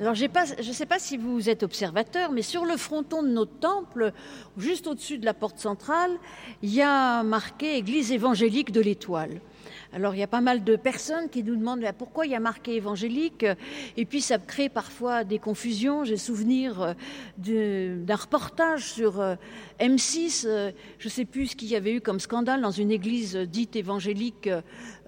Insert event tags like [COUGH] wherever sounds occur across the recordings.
Alors, je ne sais pas si vous êtes observateur, mais sur le fronton de notre temple, juste au-dessus de la porte centrale, il y a marqué Église évangélique de l'Étoile. Alors il y a pas mal de personnes qui nous demandent pourquoi il y a marqué évangélique? Et puis ça crée parfois des confusions. J'ai souvenir euh, d'un reportage sur euh, M6, euh, je ne sais plus ce qu'il y avait eu comme scandale dans une église dite évangélique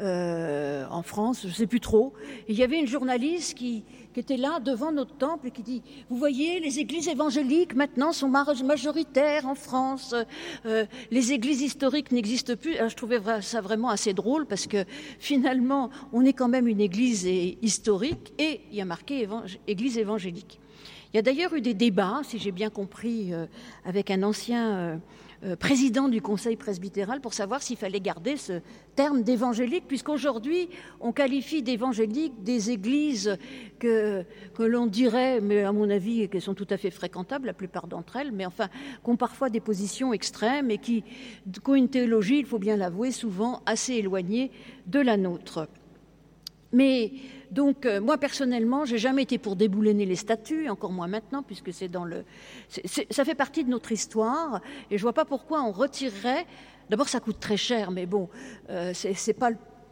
en France, je ne sais plus trop. il y avait une journaliste qui, qui était là devant notre temple et qui dit Vous voyez, les églises évangéliques maintenant sont majoritaires en France. Euh, les églises historiques n'existent plus. je trouvais ça vraiment assez drôle parce que finalement, on est quand même une église historique et il y a marqué église évangélique. Il y a d'ailleurs eu des débats, si j'ai bien compris, euh, avec un ancien. Euh, euh, président du conseil presbytéral pour savoir s'il fallait garder ce terme d'évangélique, puisqu'aujourd'hui, on qualifie d'évangélique des églises que, l'on dirait, mais à mon avis, qu'elles sont tout à fait fréquentables, la plupart d'entre elles, mais enfin, qui ont parfois des positions extrêmes et qui, qui ont une théologie, il faut bien l'avouer, souvent assez éloignée de la nôtre. Mais donc, euh, moi personnellement, j'ai jamais été pour déboulonner les statuts, encore moins maintenant, puisque c'est dans le, ça fait partie de notre histoire, et je vois pas pourquoi on retirerait. D'abord, ça coûte très cher, mais bon, euh, c'est pas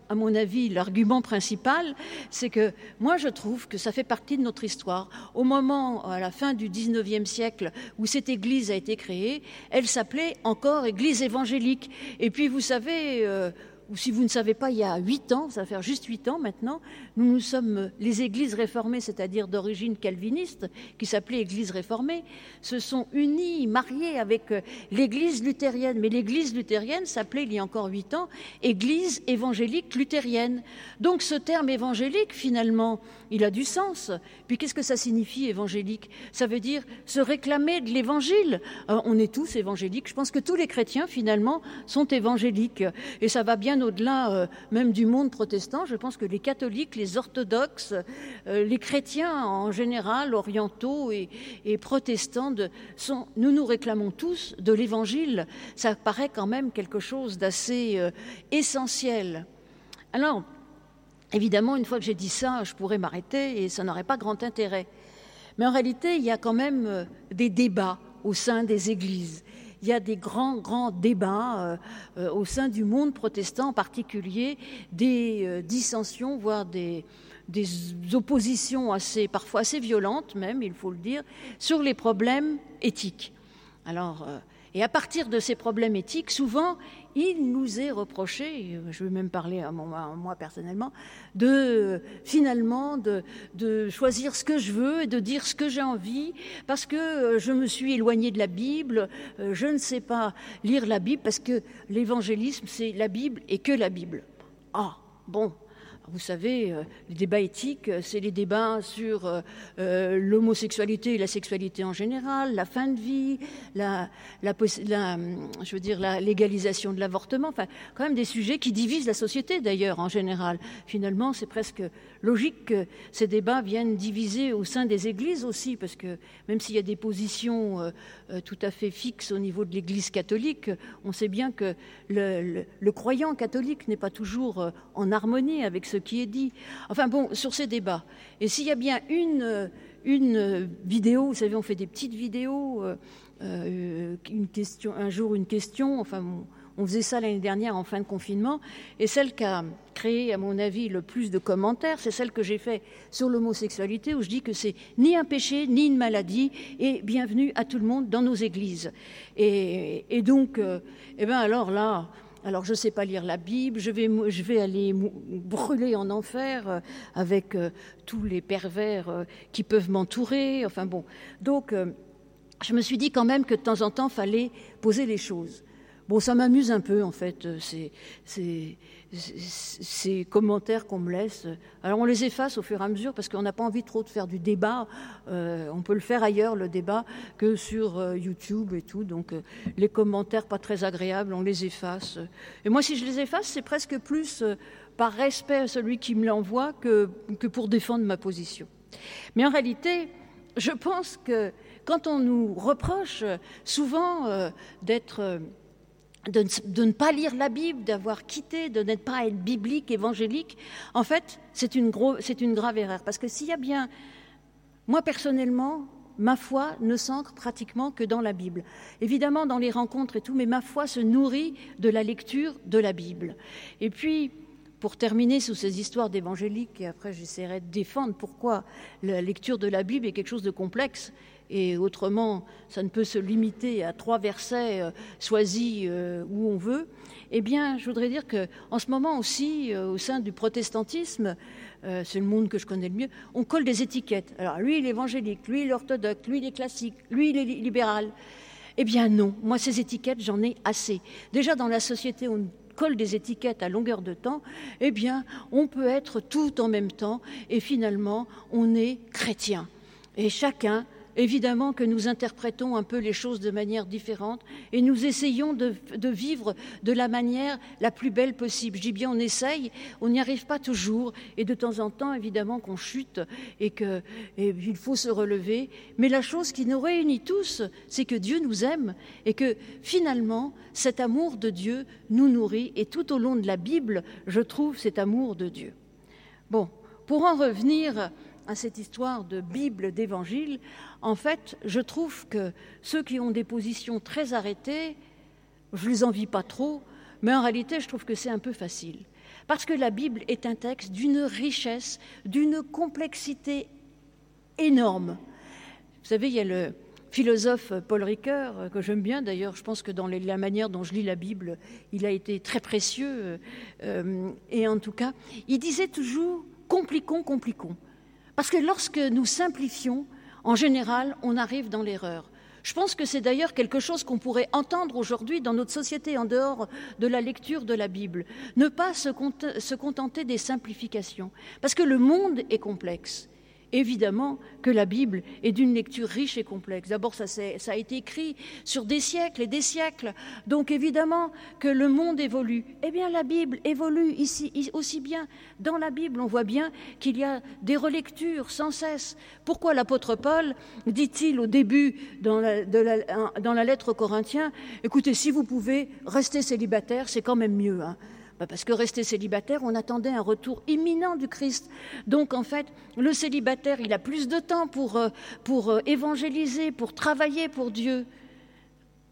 à mon avis, l'argument principal, c'est que moi, je trouve que ça fait partie de notre histoire. Au moment, à la fin du XIXe siècle, où cette église a été créée, elle s'appelait encore Église évangélique. Et puis, vous savez, euh, si vous ne savez pas, il y a huit ans, ça va faire juste huit ans maintenant, nous nous sommes les églises réformées, c'est-à-dire d'origine calviniste, qui s'appelaient églises réformées, se sont unies, mariées avec euh, l'église luthérienne. Mais l'église luthérienne s'appelait il y a encore huit ans église évangélique luthérienne. Donc ce terme évangélique, finalement, il a du sens. Puis qu'est-ce que ça signifie évangélique? Ça veut dire se réclamer de l'évangile. Euh, on est tous évangéliques. Je pense que tous les chrétiens, finalement, sont évangéliques. Et ça va bien au-delà euh, même du monde protestant. Je pense que les catholiques, les orthodoxes, euh, les chrétiens en général, orientaux et, protestants, nous nous réclamons tous de l'évangile. Ça paraît quand même quelque chose d'assez euh, essentiel. Alors, évidemment, une fois que j'ai dit ça, je pourrais m'arrêter et ça n'aurait pas grand intérêt. Mais en réalité, il y a quand même des débats au sein des églises il y a des grands, grands débats euh, euh, au sein du monde protestant en particulier, des euh, dissensions, voire des, des oppositions assez, parfois assez violentes même, il faut le dire, sur les problèmes éthiques. Alors, et à partir de ces problèmes éthiques, souvent, il nous est reproché, je vais même parler à, moi personnellement, de finalement de, choisir ce que je veux et de dire ce que j'ai envie, parce que euh, je me suis éloigné de la Bible, euh, je ne sais pas lire la Bible, parce que l'évangélisme, c'est la Bible et que la Bible. Ah, bon, vous savez, euh, les débats éthiques, euh, c'est les débats sur euh, l'homosexualité et la sexualité en général, la fin de vie, la, je veux dire, légalisation de l'avortement, enfin, quand même des sujets qui divisent la société d'ailleurs en général. Finalement, c'est presque logique que ces débats viennent diviser au sein des églises aussi, parce que même s'il y a des positions tout à fait fixes au niveau de l'Église catholique, on sait bien que le, le croyant catholique n'est pas toujours en harmonie avec ce qui est dit. Enfin bon, sur ces débats. Et s'il y a bien une, une vidéo, vous savez, on fait des petites vidéos, euh, euh, une question, un jour une question, enfin on faisait ça l'année dernière en fin de confinement, et celle qui a créé, à mon avis, le plus de commentaires, c'est celle que j'ai faite sur l'homosexualité, où je dis que c'est ni un péché, ni une maladie, et bienvenue à tout le monde dans nos églises. Et, donc, euh, eh ben alors là, alors je ne sais pas lire la Bible, je vais, je vais aller brûler en enfer euh, avec euh, tous les pervers euh, qui peuvent m'entourer. Enfin bon, donc je me suis dit quand même que de temps en temps, fallait poser les choses. Bon, ça m'amuse un peu, en fait, euh, ces, commentaires qu'on me laisse. Alors, on les efface au fur et à mesure parce qu'on n'a pas envie trop de faire du débat. Euh, on peut le faire ailleurs, le débat, que sur euh, YouTube et tout. Donc, les commentaires pas très agréables, on les efface. Et moi, si je les efface, c'est presque plus par respect à celui qui me l'envoie que, que pour défendre ma position. Mais en réalité, je pense que quand on nous reproche souvent d'être de, ne pas lire la Bible, d'avoir quitté, de n'être pas être biblique, évangélique, en fait, c'est une, une grave erreur. Parce que s'il y a bien Moi, personnellement, ma foi ne s'ancre pratiquement que dans la Bible. Évidemment, dans les rencontres et tout, mais ma foi se nourrit de la lecture de la Bible. Et puis, pour terminer sous ces histoires d'évangéliques, et après j'essaierai de défendre pourquoi la lecture de la Bible est quelque chose de complexe, et autrement, ça ne peut se limiter à trois versets euh, choisis euh, où on veut, eh bien, je voudrais dire qu'en ce moment aussi, euh, au sein du protestantisme, c'est le monde que je connais le mieux, on colle des étiquettes. Alors, lui, il est évangélique, lui, il est orthodoxe, lui, il est classique, lui, il est libéral. Eh bien, non. Moi, ces étiquettes, j'en ai assez. Déjà, dans la société, on colle des étiquettes à longueur de temps, eh bien, on peut être tout en même temps et finalement, on est chrétien. Et chacun Évidemment que nous interprétons un peu les choses de manière différente et nous essayons de, vivre de la manière la plus belle possible. Je dis bien on essaye, on n'y arrive pas toujours et de temps en temps évidemment qu'on chute et qu'il faut se relever. Mais la chose qui nous réunit tous, c'est que Dieu nous aime et que finalement cet amour de Dieu nous nourrit et tout au long de la Bible, je trouve cet amour de Dieu. Bon, pour en revenir à cette histoire de Bible, d'évangile, en fait, je trouve que ceux qui ont des positions très arrêtées, je ne les envie pas trop, mais en réalité, je trouve que c'est un peu facile. Parce que la Bible est un texte d'une richesse, d'une complexité énorme. Vous savez, il y a le philosophe Paul Ricoeur, que j'aime bien d'ailleurs, je pense que dans la manière dont je lis la Bible, il a été très précieux. Euh, et en tout cas, il disait toujours compliquons, compliquons. Parce que lorsque nous simplifions, en général, on arrive dans l'erreur. Je pense que c'est d'ailleurs quelque chose qu'on pourrait entendre aujourd'hui dans notre société en dehors de la lecture de la Bible. Ne pas se, contenter des simplifications. Parce que le monde est complexe évidemment que la Bible est d'une lecture riche et complexe. D'abord, ça, a été écrit sur des siècles et des siècles. Donc évidemment que le monde évolue. Eh bien, la Bible évolue ici aussi bien. Dans la Bible, on voit bien qu'il y a des relectures sans cesse. Pourquoi l'apôtre Paul dit-il au début dans la, dans la lettre aux Corinthiens, écoutez, si vous pouvez rester célibataire, c'est quand même mieux. Hein. Bah, parce que rester célibataire, on attendait un retour imminent du Christ. Donc en fait, le célibataire, il a plus de temps pour, euh, pour euh, évangéliser, pour travailler pour Dieu.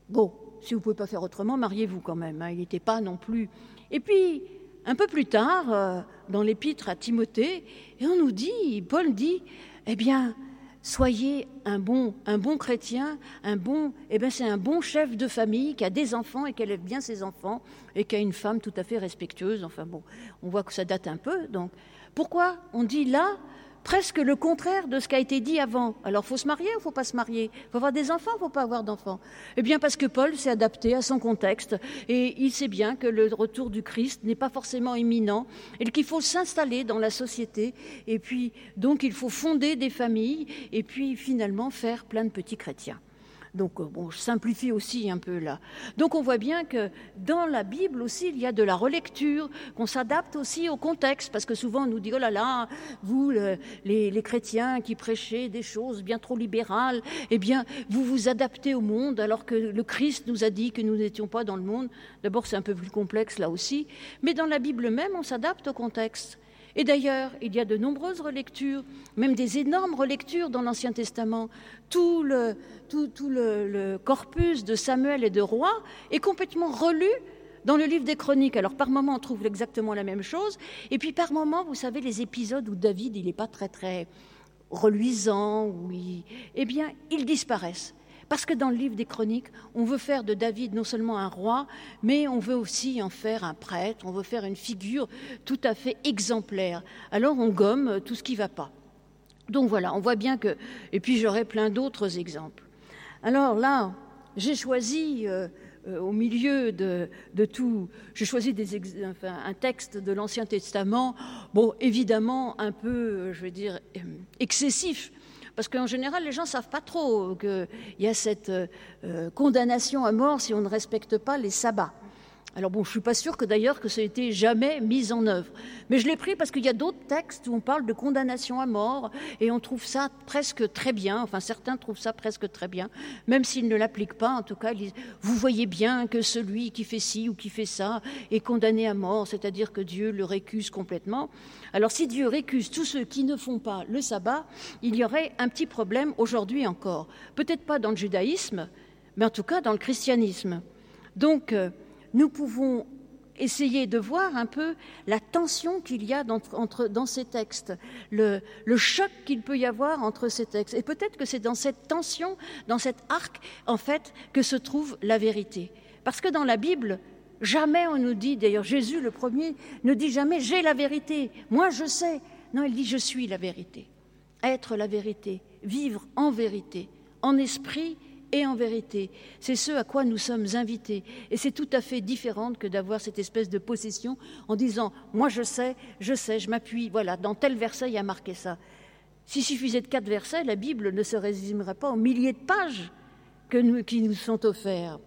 Bon, si vous ne pouvez pas faire autrement, mariez-vous quand même. Hein. il n'était pas non plus. Et puis, un peu plus tard, euh, dans l'épître à Timothée, et on nous dit, Paul dit, eh bien, soyez un bon, un bon chrétien, un bon, eh ben c'est un bon chef de famille qui a des enfants et qui élève bien ses enfants et qui a une femme tout à fait respectueuse. Enfin bon, on voit que ça date un peu. Donc, pourquoi on dit là presque le contraire de ce qui a été dit avant. Alors, faut se marier ou faut pas se marier? Faut avoir des enfants ou faut pas avoir d'enfants? Eh bien, parce que Paul s'est adapté à son contexte et il sait bien que le retour du Christ n'est pas forcément imminent et qu'il faut s'installer dans la société et puis donc il faut fonder des familles et puis finalement faire plein de petits chrétiens. Donc, euh, bon, je simplifie aussi un peu là. Donc, on voit bien que dans la Bible aussi, il y a de la relecture, qu'on s'adapte aussi au contexte, parce que souvent on nous dit, oh là là, vous, les, chrétiens qui prêchez des choses bien trop libérales, eh bien, vous vous adaptez au monde, alors que le Christ nous a dit que nous n'étions pas dans le monde. D'abord, c'est un peu plus complexe là aussi, mais dans la Bible même, on s'adapte au contexte. Et d'ailleurs, il y a de nombreuses relectures, même des énormes relectures dans l'Ancien Testament. Tout le, corpus de Samuel et de Roi est complètement relu dans le livre des Chroniques. Alors par moments, on trouve exactement la même chose. Et puis par moments, vous savez, les épisodes où David, il n'est pas très très reluisant, où eh bien, ils disparaissent. Parce que dans le livre des chroniques, on veut faire de David non seulement un roi, mais on veut aussi en faire un prêtre, on veut faire une figure tout à fait exemplaire. Alors on gomme tout ce qui ne va pas. Donc voilà, on voit bien que... Et puis j'aurai plein d'autres exemples. Alors là, j'ai choisi... Euh, euh, au milieu de, tout, j'ai choisi un texte de l'Ancien Testament, bon, évidemment un peu, je vais dire, euh, excessif, parce qu'en général, les gens ne savent pas trop qu'il y a cette euh, condamnation à mort si on ne respecte pas les sabbats. Alors bon, je suis pas sûre que d'ailleurs que ça ait été jamais mis en œuvre, mais je l'ai pris parce qu'il y a d'autres textes où on parle de condamnation à mort et on trouve ça presque très bien. Enfin, certains trouvent ça presque très bien, même s'ils ne l'appliquent pas. En tout cas, vous voyez bien que celui qui fait ci ou qui fait ça est condamné à mort, c'est-à-dire que Dieu le récuse complètement. Alors, si Dieu récuse tous ceux qui ne font pas le sabbat, il y aurait un petit problème aujourd'hui encore. Peut-être pas dans le judaïsme, mais en tout cas dans le christianisme. Donc euh, nous pouvons essayer de voir un peu la tension qu'il y a dans, entre, dans ces textes, le, le choc qu'il peut y avoir entre ces textes. Et peut-être que c'est dans cette tension, dans cet arc, en fait, que se trouve la vérité. Parce que dans la Bible, jamais on nous dit, d'ailleurs Jésus le premier ne dit jamais j'ai la vérité, moi je sais. Non, il dit je suis la vérité. Être la vérité, vivre en vérité, en esprit et en vérité. C'est ce à quoi nous sommes invités. Et c'est tout à fait différent que d'avoir cette espèce de possession en disant Moi je sais, je sais, je m'appuie, voilà, dans tel verset il y a marqué ça. S'il suffisait de quatre versets, la Bible ne se résumerait pas aux milliers de pages qui nous sont offertes.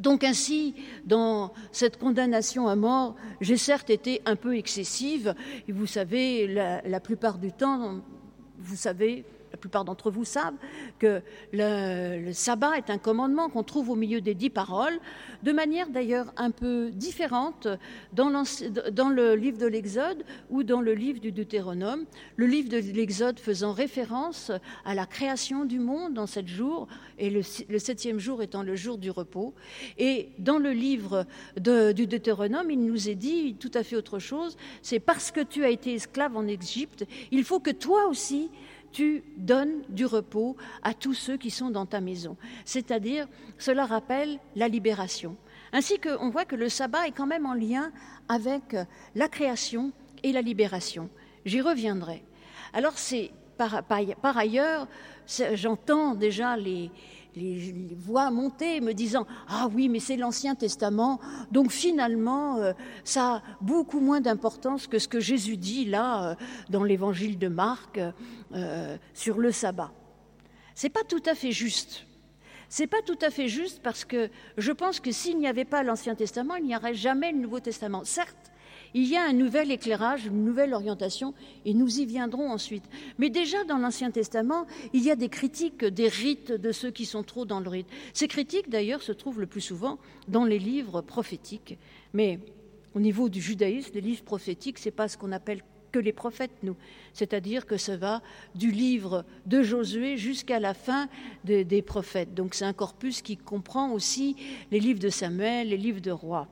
Donc ainsi, dans cette condamnation à mort, j'ai certes été un peu excessive, et vous savez, la plupart du temps, vous savez, la plupart d'entre vous savent que le, sabbat est un commandement qu'on trouve au milieu des dix paroles, de manière d'ailleurs un peu différente dans, le livre de l'Exode ou dans le livre du Deutéronome. Le livre de l'Exode faisant référence à la création du monde en sept jours, et le, septième jour étant le jour du repos. Et dans le livre du Deutéronome, il nous est dit tout à fait autre chose, c'est parce que tu as été esclave en Égypte, il faut que toi aussi tu donnes du repos à tous ceux qui sont dans ta maison. C'est-à-dire, cela rappelle la libération. Ainsi qu'on voit que le sabbat est quand même en lien avec la création et la libération. J'y reviendrai. Alors c'est par ailleurs, j'entends déjà les, les, voix monter me disant Ah oui, mais c'est l'Ancien Testament, donc finalement, euh, ça a beaucoup moins d'importance que ce que Jésus dit là euh, dans l'évangile de Marc euh, sur le sabbat. C'est pas tout à fait juste. C'est pas tout à fait juste parce que je pense que s'il n'y avait pas l'Ancien Testament, il n'y aurait jamais le Nouveau Testament. Certes, il y a un nouvel éclairage, une nouvelle orientation, et nous y viendrons ensuite. Mais déjà dans l'Ancien Testament, il y a des critiques des rites de ceux qui sont trop dans le rite. Ces critiques, d'ailleurs, se trouvent le plus souvent dans les livres prophétiques. Mais au niveau du judaïsme, les livres prophétiques, c'est pas ce qu'on appelle que les prophètes, nous. C'est-à-dire que ça va du livre de Josué jusqu'à la fin des prophètes. Donc c'est un corpus qui comprend aussi les livres de Samuel, les livres de rois.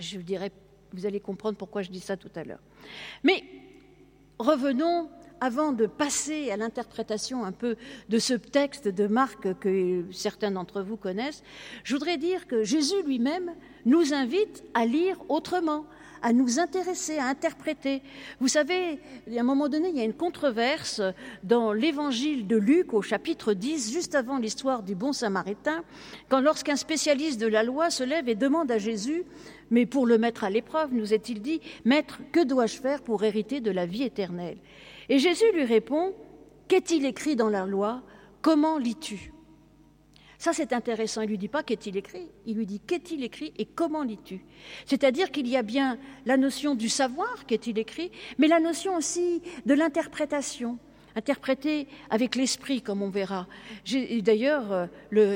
Je dirais vous allez comprendre pourquoi je dis ça tout à l'heure. Mais revenons, avant de passer à l'interprétation un peu de ce texte de Marc que certains d'entre vous connaissent, je voudrais dire que Jésus lui-même nous invite à lire autrement, à nous intéresser, à interpréter. Vous savez, à un moment donné, il y a une controverse dans l'évangile de Luc au chapitre 10, juste avant l'histoire du bon samaritain, quand lorsqu'un spécialiste de la loi se lève et demande à Jésus mais pour le mettre à l'épreuve, nous est-il dit, Maître, que dois-je faire pour hériter de la vie éternelle? Et Jésus lui répond, Qu'est-il écrit dans la loi? Comment lis-tu? Ça, c'est intéressant. Il lui dit pas qu'est-il écrit, il lui dit qu'est-il écrit et comment lis-tu. C'est-à-dire qu'il y a bien la notion du savoir, qu'est-il écrit, mais la notion aussi de l'interprétation interprété avec l'esprit, comme on verra. D'ailleurs, euh,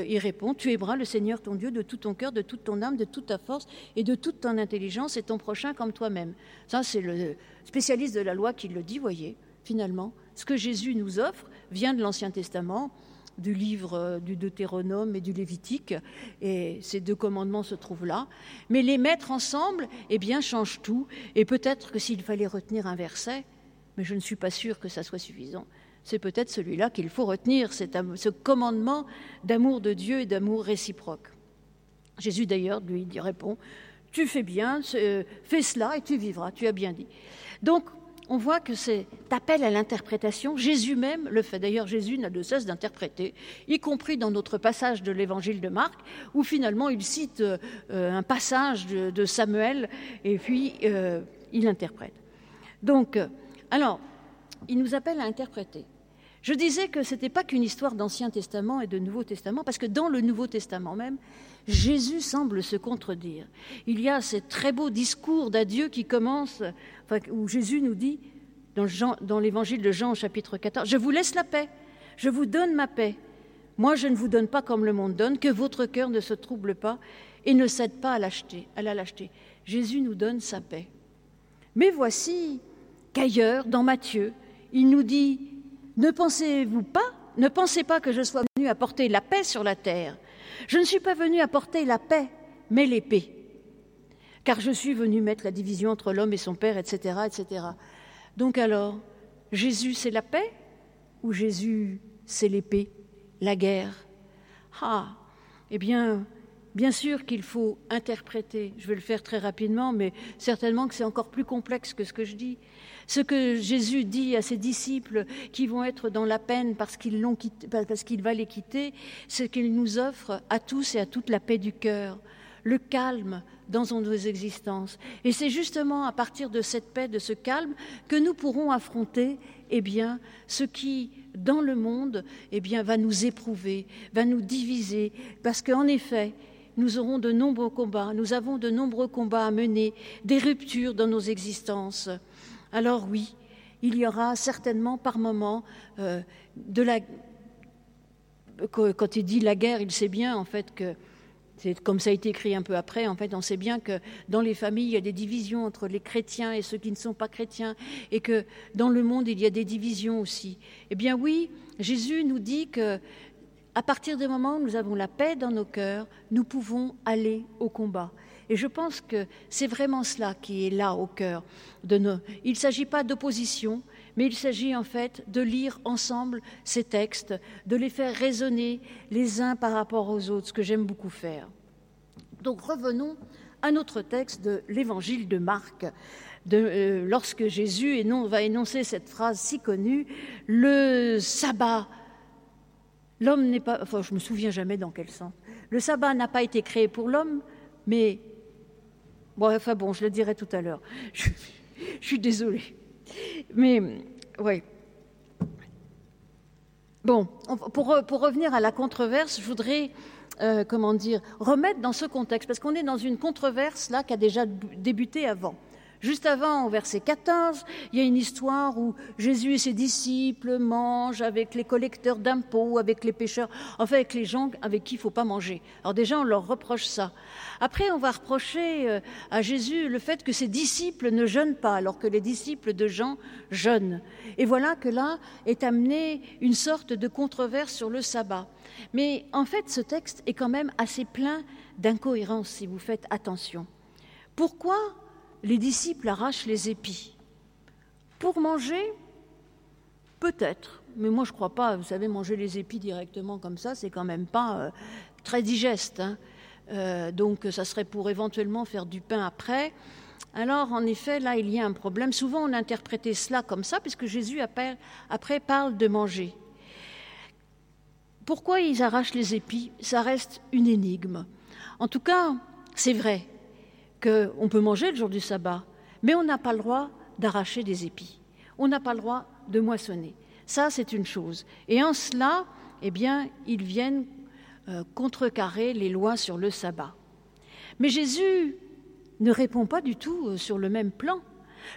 il répond, tu aimeras le Seigneur ton Dieu de tout ton cœur, de toute ton âme, de toute ta force et de toute ton intelligence et ton prochain comme toi-même. Ça, c'est le spécialiste de la loi qui le dit, voyez, finalement. Ce que Jésus nous offre vient de l'Ancien Testament, du livre euh, du Deutéronome et du Lévitique, et ces deux commandements se trouvent là. Mais les mettre ensemble, eh bien, change tout. Et peut-être que s'il fallait retenir un verset, mais je ne suis pas sûre que ça soit suffisant. C'est peut-être celui-là qu'il faut retenir, ce commandement d'amour de Dieu et d'amour réciproque. Jésus d'ailleurs lui répond, tu fais bien, fais cela et tu vivras, tu as bien dit. Donc on voit que cet appel à l'interprétation, Jésus même le fait. D'ailleurs, Jésus n'a de cesse d'interpréter, y compris dans notre passage de l'évangile de Marc, où finalement il cite euh, un passage de, Samuel et puis euh, il interprète. Donc, alors, il nous appelle à interpréter. Je disais que ce n'était pas qu'une histoire d'Ancien Testament et de Nouveau Testament, parce que dans le Nouveau Testament même, Jésus semble se contredire. Il y a ce très beau discours d'adieu qui commence, où Jésus nous dit, dans l'évangile de Jean chapitre 14, Je vous laisse la paix, je vous donne ma paix. Moi, je ne vous donne pas comme le monde donne, que votre cœur ne se trouble pas et ne cède pas à, à la lâcheté. Jésus nous donne sa paix. Mais voici qu'ailleurs, dans Matthieu, il nous dit Ne pensez-vous pas, ne pensez pas que je sois venu apporter la paix sur la terre? Je ne suis pas venu apporter la paix, mais l'épée. Car je suis venu mettre la division entre l'homme et son père, etc.. Donc alors, Jésus, c'est la paix ou Jésus, c'est l'épée, la guerre? Ah, eh bien, Bien sûr qu'il faut interpréter, je vais le faire très rapidement, mais certainement que c'est encore plus complexe que ce que je dis. Ce que Jésus dit à ses disciples qui vont être dans la peine parce qu'il va les quitter, c'est qu'il nous offre à tous et à toute la paix du cœur, le calme dans nos existences. Et c'est justement à partir de cette paix, de ce calme, que nous pourrons affronter eh ce qui, dans le monde, eh va nous éprouver, va nous diviser, parce qu'en effet, nous aurons de nombreux combats, nous avons de nombreux combats à mener, des ruptures dans nos existences. Alors oui, il y aura certainement par moments euh, de la... Quand il dit la guerre, il sait bien en fait que c'est comme ça a été écrit un peu après, en fait, on sait bien que dans les familles, il y a des divisions entre les chrétiens et ceux qui ne sont pas chrétiens, et que dans le monde, il y a des divisions aussi. Eh bien oui, Jésus nous dit que à partir du moment où nous avons la paix dans nos cœurs, nous pouvons aller au combat. Et je pense que c'est vraiment cela qui est là au cœur de nos. Il ne s'agit pas d'opposition, mais il s'agit en fait de lire ensemble ces textes, de les faire résonner les uns par rapport aux autres, ce que j'aime beaucoup faire. Donc revenons à notre texte de l'Évangile de Marc. Euh, lorsque Jésus va énoncer cette phrase si connue, le sabbat L'homme n'est pas, enfin, je me souviens jamais dans quel sens. Le sabbat n'a pas été créé pour l'homme, mais bon, enfin bon, je le dirai tout à l'heure. Je, suis désolée, mais ouais. Bon, pour, pour, revenir à la controverse, je voudrais, euh, comment dire, remettre dans ce contexte, parce qu'on est dans une controverse là qui a déjà débuté avant. Juste avant, au verset 14, il y a une histoire où Jésus et ses disciples mangent avec les collecteurs d'impôts, avec les pêcheurs, enfin avec les gens avec qui il ne faut pas manger. Alors déjà, on leur reproche ça. Après, on va reprocher euh, à Jésus le fait que ses disciples ne jeûnent pas, alors que les disciples de Jean jeûnent. Et voilà que là est amenée une sorte de controverse sur le sabbat. Mais en fait, ce texte est quand même assez plein d'incohérences, si vous faites attention. Pourquoi les disciples arrachent les épis. Pour manger, peut-être, mais moi je ne crois pas, vous savez, manger les épis directement comme ça, c'est quand même pas euh, très digeste. Hein. Euh, donc ça serait pour éventuellement faire du pain après. Alors en effet, là, il y a un problème. Souvent on interprétait cela comme ça, puisque Jésus après, après parle de manger. Pourquoi ils arrachent les épis? Ça reste une énigme. En tout cas, c'est vrai qu'on peut manger le jour du sabbat, mais on n'a pas le droit d'arracher des épis. On n'a pas le droit de moissonner. Ça, c'est une chose. Et en cela, eh bien, ils viennent euh, contrecarrer les lois sur le sabbat. Mais Jésus ne répond pas du tout euh, sur le même plan.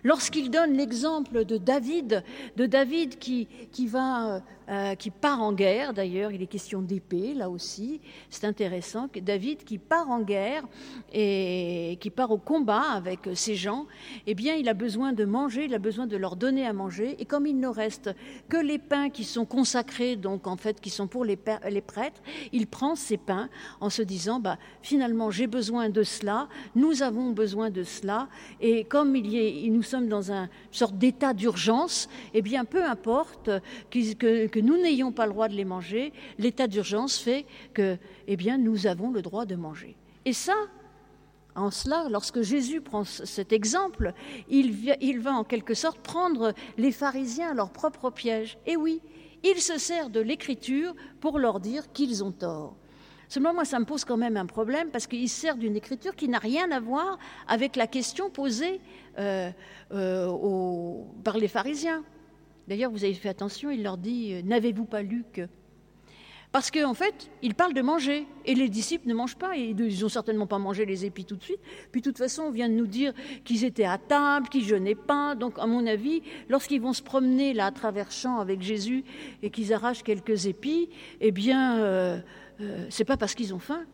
Lorsqu'il donne l'exemple de David, de David qui, qui va euh, qui part en guerre, d'ailleurs, il est question d'épée, là aussi, c'est intéressant, David qui part en guerre et qui part au combat avec ses gens, eh bien, il a besoin de manger, il a besoin de leur donner à manger, et comme il ne reste que les pains qui sont consacrés, donc en fait, qui sont pour les, prêtres, il prend ces pains en se disant, bah, finalement, j'ai besoin de cela, nous avons besoin de cela, et comme il nous sommes dans une sorte d'état d'urgence, eh bien, peu importe que que nous n'ayons pas le droit de les manger, l'état d'urgence fait que, eh nous avons le droit de manger. Et ça, en cela, lorsque Jésus prend cet exemple, il, il va en quelque sorte prendre les pharisiens à leur propre piège. Et oui, il se sert de l'écriture pour leur dire qu'ils ont tort. Seulement, moi, ça me pose quand même un problème parce qu'il sert d'une écriture qui n'a rien à voir avec la question posée euh, euh, par les pharisiens. D'ailleurs, vous avez fait attention, il leur dit N'avez-vous pas lu que? Parce qu'en fait, il parle de manger. Et les disciples ne mangent pas. Ils n'ont certainement pas mangé les épis tout de suite. Puis de toute façon, on vient de nous dire qu'ils étaient à table, qu'ils jeûnaient pas. Donc, à mon avis, lorsqu'ils vont se promener là à travers champs avec Jésus et qu'ils arrachent quelques épis, eh bien, euh, euh, c'est pas parce qu'ils ont faim.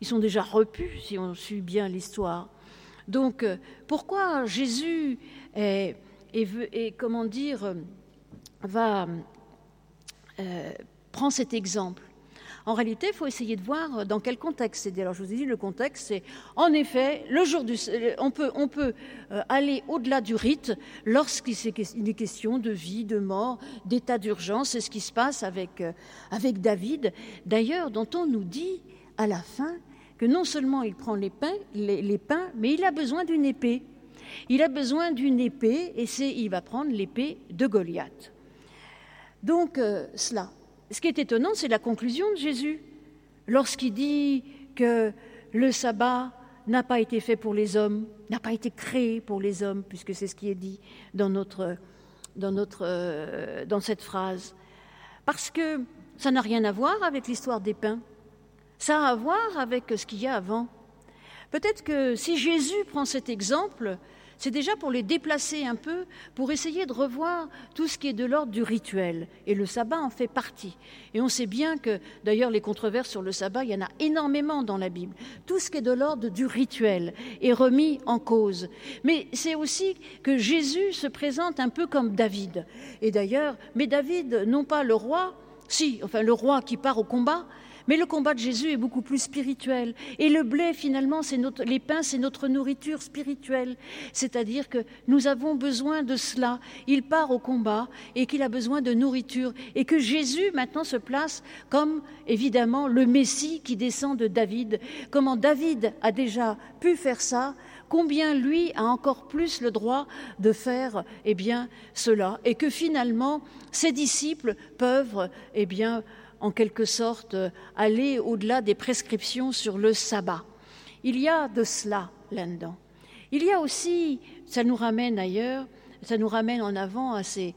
Ils sont déjà repus, si on suit bien l'histoire. Donc, euh, pourquoi Jésus est, comment dire, va prend cet exemple en réalité, il faut essayer de voir dans quel contexte c'est. Alors, je vous ai dit, le contexte, c'est en effet, le jour du, on peut, on peut euh, aller au-delà du rite lorsqu'il est question de vie, de mort, d'état d'urgence. C'est ce qui se passe avec, euh, avec David, d'ailleurs, dont on nous dit à la fin que non seulement il prend les pains, les, pains mais il a besoin d'une épée. Il a besoin d'une épée et c'est, il va prendre l'épée de Goliath. Donc, euh, cela ce qui est étonnant, c'est la conclusion de Jésus. Lorsqu'il dit que le sabbat n'a pas été fait pour les hommes, n'a pas été créé pour les hommes, puisque c'est ce qui est dit dans, notre, dans, euh, dans cette phrase. Parce que ça n'a rien à voir avec l'histoire des pains. Ça a à voir avec ce qu'il y a avant. Peut-être que si Jésus prend cet exemple, c'est déjà pour les déplacer un peu, pour essayer de revoir tout ce qui est de l'ordre du rituel. Et le sabbat en fait partie. Et on sait bien que, d'ailleurs, les controverses sur le sabbat, il y en a énormément dans la Bible. Tout ce qui est de l'ordre du rituel est remis en cause. Mais c'est aussi que Jésus se présente un peu comme David. Et d'ailleurs, mais David, non pas le roi, si, enfin le roi qui part au combat, mais le combat de Jésus est beaucoup plus spirituel. Et le blé, finalement, c'est notre, les pains, c'est notre nourriture spirituelle. C'est-à-dire que nous avons besoin de cela. Il part au combat et qu'il a besoin de nourriture. Et que Jésus, maintenant, se place comme, évidemment, le Messie qui descend de David. Comment David a déjà pu faire ça combien lui a encore plus le droit de faire eh bien cela et que finalement ses disciples peuvent eh bien en quelque sorte aller au-delà des prescriptions sur le sabbat. Il y a de cela là-dedans. Il y a aussi, ça nous ramène ailleurs, ça nous ramène en avant à ces,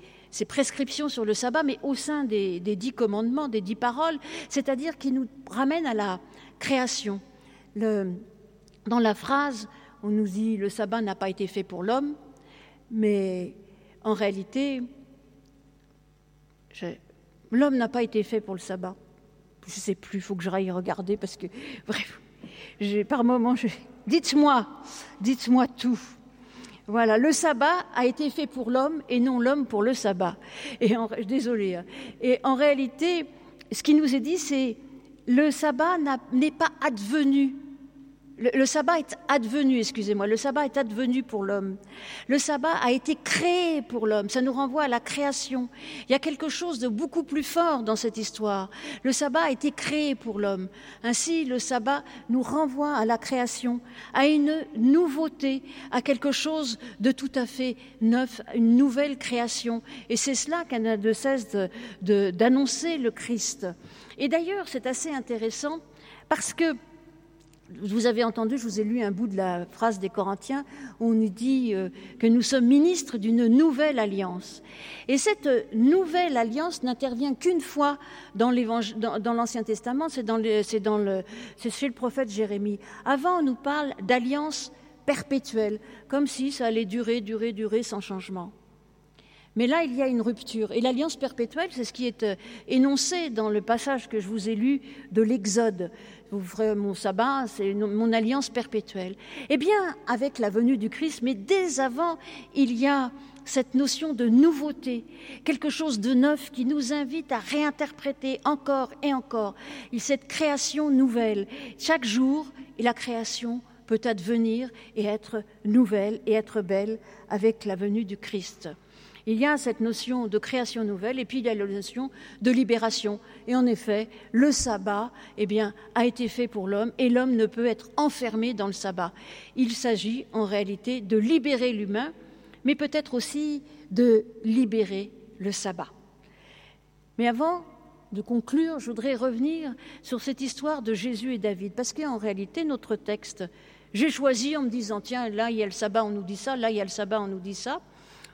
prescriptions sur le sabbat, mais au sein des, dix commandements, des dix paroles, c'est-à-dire qui nous ramène à la création. dans la phrase, on nous dit le sabbat n'a pas été fait pour l'homme, mais en réalité, L'homme n'a pas été fait pour le sabbat. Je ne sais plus, il faut que j'aille regarder parce que, [LAUGHS] bref, par moments, je... dites-moi, dites-moi tout. Voilà, le sabbat a été fait pour l'homme et non l'homme pour le sabbat. Et désolé. Hein. Et en réalité, ce qui nous est dit, c'est le sabbat n'est pas advenu le, sabbat est advenu, excusez-moi, le sabbat est advenu pour l'homme. Le sabbat a été créé pour l'homme. Ça nous renvoie à la création. Il y a quelque chose de beaucoup plus fort dans cette histoire. Le sabbat a été créé pour l'homme. Ainsi, le sabbat nous renvoie à la création, à une nouveauté, à quelque chose de tout à fait neuf, une nouvelle création. Et c'est cela n'a de cesse d'annoncer le Christ. Et d'ailleurs, c'est assez intéressant parce que vous avez entendu, je vous ai lu un bout de la phrase des Corinthiens où on nous dit euh, que nous sommes ministres d'une nouvelle alliance. Et cette nouvelle alliance n'intervient qu'une fois dans l'Ancien Testament, c'est chez le prophète Jérémie. Avant, on nous parle d'alliance perpétuelle, comme si ça allait durer, durer, durer sans changement. Mais là, il y a une rupture. Et l'alliance perpétuelle, c'est ce qui est euh, énoncé dans le passage que je vous ai lu de l'Exode. Vous ferez mon sabbat, c'est mon alliance perpétuelle. Eh bien, avec la venue du Christ, mais dès avant, il y a cette notion de nouveauté, quelque chose de neuf qui nous invite à réinterpréter encore et encore cette création nouvelle. Chaque jour, la création peut advenir et être nouvelle et être belle avec la venue du Christ. Il y a cette notion de création nouvelle et puis il y a la notion de libération. Et en effet, le sabbat eh bien, a été fait pour l'homme et l'homme ne peut être enfermé dans le sabbat. Il s'agit en réalité de libérer l'humain, mais peut-être aussi de libérer le sabbat. Mais avant de conclure, je voudrais revenir sur cette histoire de Jésus et David, parce qu'en réalité, notre texte, j'ai choisi en me disant, tiens, là il y a le sabbat, on nous dit ça, là il y a le sabbat, on nous dit ça.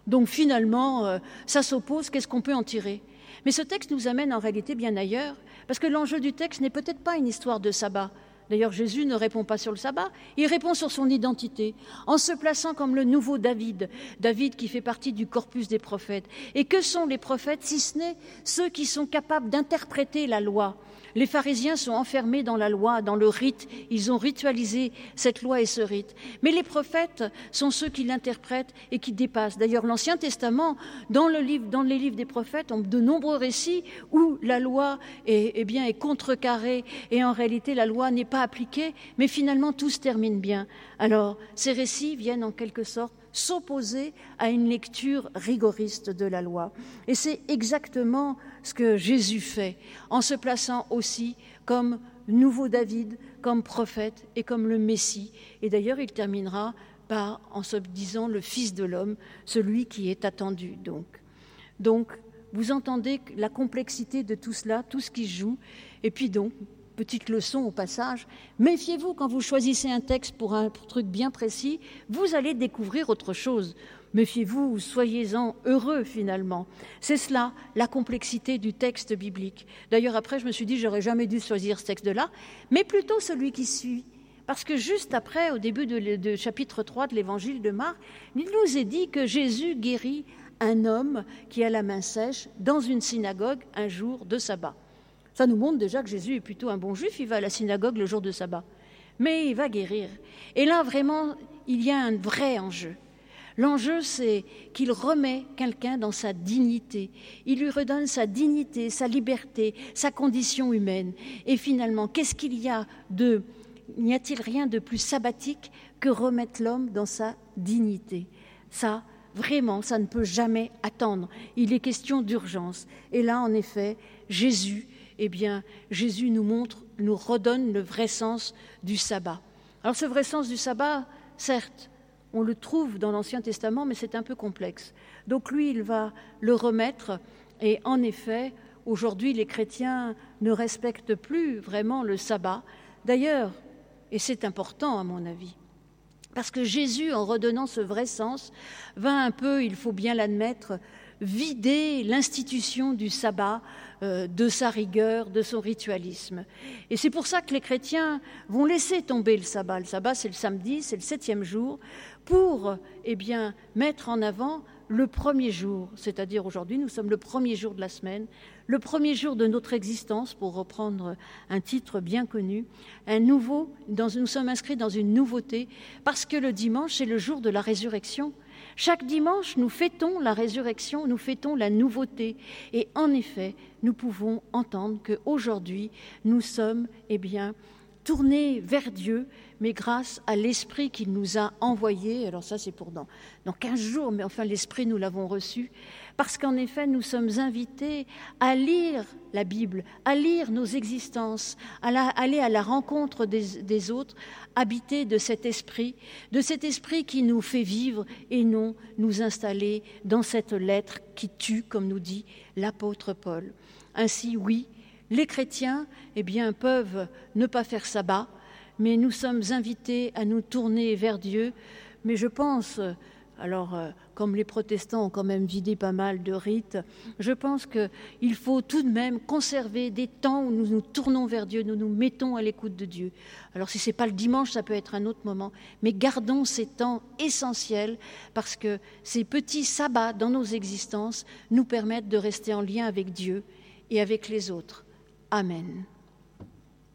Donc finalement, euh, ça s'oppose, qu'est-ce qu'on peut en tirer? Mais ce texte nous amène en réalité bien ailleurs, parce que l'enjeu du texte n'est peut-être pas une histoire de sabbat. D'ailleurs, Jésus ne répond pas sur le sabbat, il répond sur son identité, en se plaçant comme le nouveau David, David qui fait partie du corpus des prophètes. Et que sont les prophètes, si ce n'est ceux qui sont capables d'interpréter la loi? Les pharisiens sont enfermés dans la loi, dans le rite. Ils ont ritualisé cette loi et ce rite. Mais les prophètes sont ceux qui l'interprètent et qui dépassent. D'ailleurs, l'Ancien Testament, dans, le livre, dans les livres des prophètes, ont de nombreux récits où la loi est, eh bien, est contrecarrée et en réalité la loi n'est pas appliquée, mais finalement tout se termine bien. Alors, ces récits viennent en quelque sorte s'opposer à une lecture rigoriste de la loi. Et c'est exactement ce que Jésus fait, en se plaçant aussi comme nouveau David, comme prophète et comme le Messie. Et d'ailleurs, il terminera par, en se disant, le Fils de l'homme, celui qui est attendu. Donc, donc vous entendez la complexité de tout cela, tout ce qui joue. Et puis donc, petite leçon au passage, méfiez-vous quand vous choisissez un texte pour un truc bien précis, vous allez découvrir autre chose. Méfiez-vous, soyez-en heureux finalement. C'est cela, la complexité du texte biblique. D'ailleurs, après, je me suis dit, j'aurais jamais dû choisir ce texte-là, mais plutôt celui qui suit. Parce que juste après, au début de, chapitre 3 de l'évangile de Marc, il nous est dit que Jésus guérit un homme qui a la main sèche dans une synagogue un jour de sabbat. Ça nous montre déjà que Jésus est plutôt un bon juif, il va à la synagogue le jour de sabbat. Mais il va guérir. Et là, vraiment, il y a un vrai enjeu. L'enjeu, c'est qu'il remet quelqu'un dans sa dignité. Il lui redonne sa dignité, sa liberté, sa condition humaine. Et finalement, qu'est-ce qu'il y a de... N'y a-t-il rien de plus sabbatique que remettre l'homme dans sa dignité? Ça, vraiment, ça ne peut jamais attendre. Il est question d'urgence. Et là, en effet, Jésus eh bien, Jésus nous montre, nous redonne le vrai sens du sabbat. Alors, ce vrai sens du sabbat, certes, on le trouve dans l'Ancien Testament, mais c'est un peu complexe. Donc, lui, il va le remettre. Et en effet, aujourd'hui, les chrétiens ne respectent plus vraiment le sabbat. D'ailleurs, et c'est important à mon avis, parce que Jésus, en redonnant ce vrai sens, va un peu, il faut bien l'admettre, vider l'institution du sabbat euh, de sa rigueur, de son ritualisme. Et c'est pour ça que les chrétiens vont laisser tomber le sabbat. Le sabbat, c'est le samedi, c'est le septième jour, pour eh bien, mettre en avant le premier jour, c'est-à-dire aujourd'hui, nous sommes le premier jour de la semaine, le premier jour de notre existence, pour reprendre un titre bien connu, un nouveau, nous sommes inscrits dans une nouveauté, parce que le dimanche, c'est le jour de la résurrection. Chaque dimanche, nous fêtons la résurrection, nous fêtons la nouveauté. Et en effet, nous pouvons entendre qu'aujourd'hui, nous sommes, eh bien, tournés vers Dieu, mais grâce à l'Esprit qu'il nous a envoyé. Alors ça, c'est pour dans, dans 15 jours, mais enfin, l'Esprit, nous l'avons reçu parce qu'en effet, nous sommes invités à lire la Bible, à lire nos existences, à aller à la rencontre des, autres, habiter de cet esprit, de cet esprit qui nous fait vivre et non nous installer dans cette lettre qui tue, comme nous dit l'apôtre Paul. Ainsi, oui, les chrétiens eh bien, peuvent ne pas faire sabbat, mais nous sommes invités à nous tourner vers Dieu. Mais je pense alors, euh, comme les protestants ont quand même vidé pas mal de rites, je pense qu'il faut tout de même conserver des temps où nous nous tournons vers Dieu, nous nous mettons à l'écoute de Dieu. Alors, si ce n'est pas le dimanche, ça peut être un autre moment, mais gardons ces temps essentiels parce que ces petits sabbats dans nos existences nous permettent de rester en lien avec Dieu et avec les autres. Amen.